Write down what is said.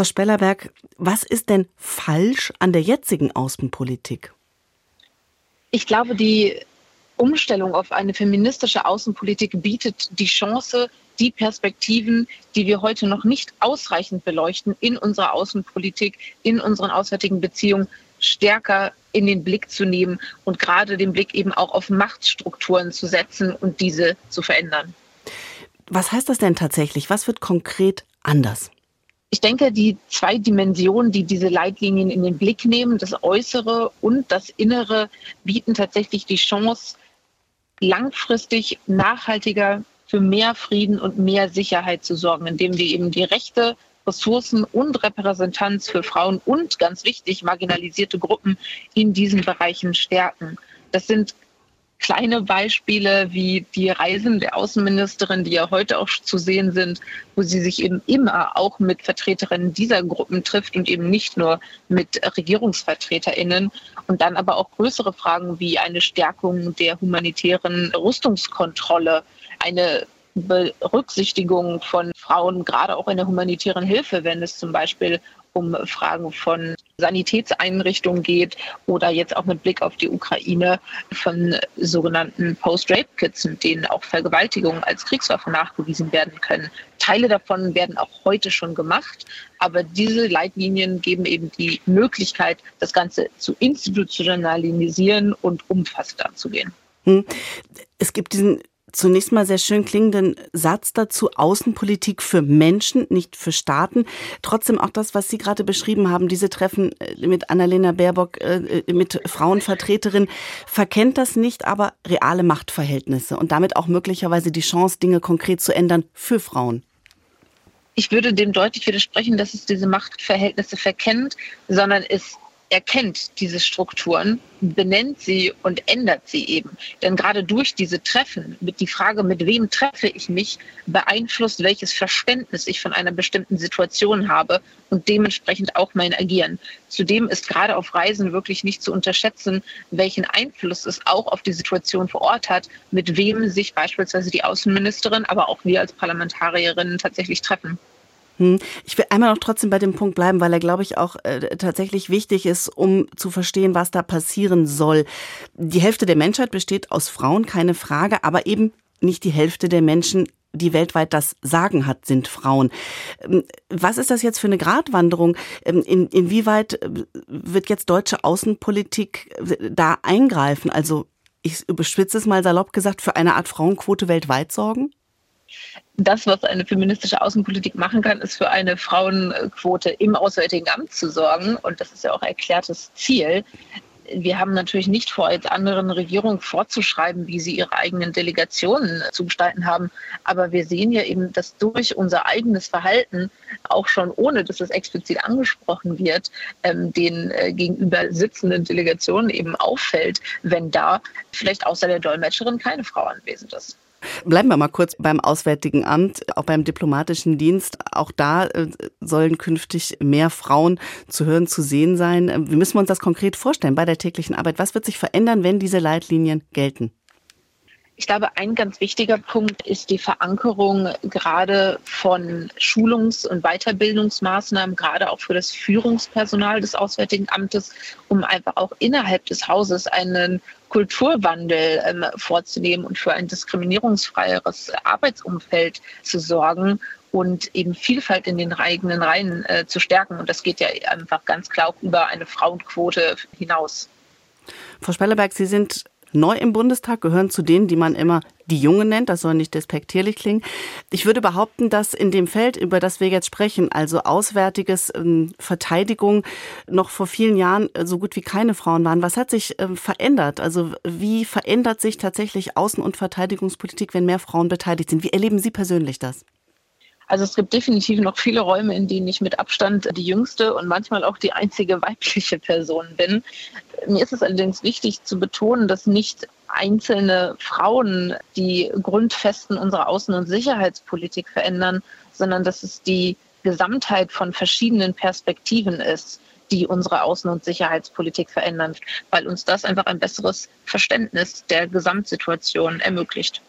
Frau Spellerberg, was ist denn falsch an der jetzigen Außenpolitik? Ich glaube, die Umstellung auf eine feministische Außenpolitik bietet die Chance, die Perspektiven, die wir heute noch nicht ausreichend beleuchten, in unserer Außenpolitik, in unseren auswärtigen Beziehungen stärker in den Blick zu nehmen und gerade den Blick eben auch auf Machtstrukturen zu setzen und diese zu verändern. Was heißt das denn tatsächlich? Was wird konkret anders? Ich denke, die zwei Dimensionen, die diese Leitlinien in den Blick nehmen, das Äußere und das Innere, bieten tatsächlich die Chance, langfristig nachhaltiger für mehr Frieden und mehr Sicherheit zu sorgen, indem wir eben die Rechte, Ressourcen und Repräsentanz für Frauen und ganz wichtig marginalisierte Gruppen in diesen Bereichen stärken. Das sind kleine Beispiele wie die Reisen der Außenministerin, die ja heute auch zu sehen sind, wo sie sich eben immer auch mit Vertreterinnen dieser Gruppen trifft und eben nicht nur mit Regierungsvertreterinnen. Und dann aber auch größere Fragen wie eine Stärkung der humanitären Rüstungskontrolle, eine Berücksichtigung von Frauen, gerade auch in der humanitären Hilfe, wenn es zum Beispiel um Fragen von Sanitätseinrichtungen geht oder jetzt auch mit Blick auf die Ukraine von sogenannten Post-Rape-Kits, mit denen auch Vergewaltigungen als Kriegswaffe nachgewiesen werden können. Teile davon werden auch heute schon gemacht, aber diese Leitlinien geben eben die Möglichkeit, das Ganze zu institutionalisieren und umfassender anzugehen. Hm. Es gibt diesen zunächst mal sehr schön klingenden Satz dazu, Außenpolitik für Menschen, nicht für Staaten. Trotzdem auch das, was Sie gerade beschrieben haben, diese Treffen äh, mit Annalena Baerbock, äh, äh, mit Frauenvertreterin, verkennt das nicht, aber reale Machtverhältnisse und damit auch möglicherweise die Chance, Dinge konkret zu ändern für Frauen. Ich würde dem deutlich widersprechen, dass es diese Machtverhältnisse verkennt, sondern es erkennt diese Strukturen, benennt sie und ändert sie eben. Denn gerade durch diese Treffen, mit die Frage, mit wem treffe ich mich, beeinflusst, welches Verständnis ich von einer bestimmten Situation habe und dementsprechend auch mein Agieren. Zudem ist gerade auf Reisen wirklich nicht zu unterschätzen, welchen Einfluss es auch auf die Situation vor Ort hat, mit wem sich beispielsweise die Außenministerin, aber auch wir als Parlamentarierinnen tatsächlich treffen. Hm. Ich will einmal noch trotzdem bei dem Punkt bleiben, weil er, glaube ich, auch äh, tatsächlich wichtig ist, um zu verstehen, was da passieren soll. Die Hälfte der Menschheit besteht aus Frauen, keine Frage, aber eben nicht die Hälfte der Menschen, die weltweit das Sagen hat, sind Frauen. Ähm, was ist das jetzt für eine Gratwanderung? Ähm, in, inwieweit äh, wird jetzt deutsche Außenpolitik äh, da eingreifen? Also ich überspitze es mal salopp gesagt, für eine Art Frauenquote weltweit sorgen? Das, was eine feministische Außenpolitik machen kann, ist für eine Frauenquote im Auswärtigen Amt zu sorgen. Und das ist ja auch erklärtes Ziel. Wir haben natürlich nicht vor, jetzt anderen Regierungen vorzuschreiben, wie sie ihre eigenen Delegationen zu gestalten haben. Aber wir sehen ja eben, dass durch unser eigenes Verhalten, auch schon ohne dass es explizit angesprochen wird, ähm, den äh, gegenüber sitzenden Delegationen eben auffällt, wenn da vielleicht außer der Dolmetscherin keine Frau anwesend ist. Bleiben wir mal kurz beim Auswärtigen Amt, auch beim diplomatischen Dienst. Auch da äh, sollen künftig mehr Frauen zu hören, zu sehen sein. Wie müssen wir uns das konkret vorstellen bei der täglichen Arbeit? Was wird sich verändern, wenn diese Leitlinien gelten? Ich glaube, ein ganz wichtiger Punkt ist die Verankerung gerade von Schulungs- und Weiterbildungsmaßnahmen, gerade auch für das Führungspersonal des Auswärtigen Amtes, um einfach auch innerhalb des Hauses einen Kulturwandel ähm, vorzunehmen und für ein diskriminierungsfreieres Arbeitsumfeld zu sorgen und eben Vielfalt in den eigenen Reihen äh, zu stärken. Und das geht ja einfach ganz klar über eine Frauenquote hinaus. Frau Spelleberg, Sie sind neu im Bundestag, gehören zu denen, die man immer die Jungen nennt. Das soll nicht despektierlich klingen. Ich würde behaupten, dass in dem Feld, über das wir jetzt sprechen, also Auswärtiges, ähm, Verteidigung, noch vor vielen Jahren äh, so gut wie keine Frauen waren. Was hat sich ähm, verändert? Also wie verändert sich tatsächlich Außen- und Verteidigungspolitik, wenn mehr Frauen beteiligt sind? Wie erleben Sie persönlich das? Also es gibt definitiv noch viele Räume, in denen ich mit Abstand die jüngste und manchmal auch die einzige weibliche Person bin. Mir ist es allerdings wichtig zu betonen, dass nicht einzelne Frauen die Grundfesten unserer Außen- und Sicherheitspolitik verändern, sondern dass es die Gesamtheit von verschiedenen Perspektiven ist, die unsere Außen- und Sicherheitspolitik verändern, weil uns das einfach ein besseres Verständnis der Gesamtsituation ermöglicht.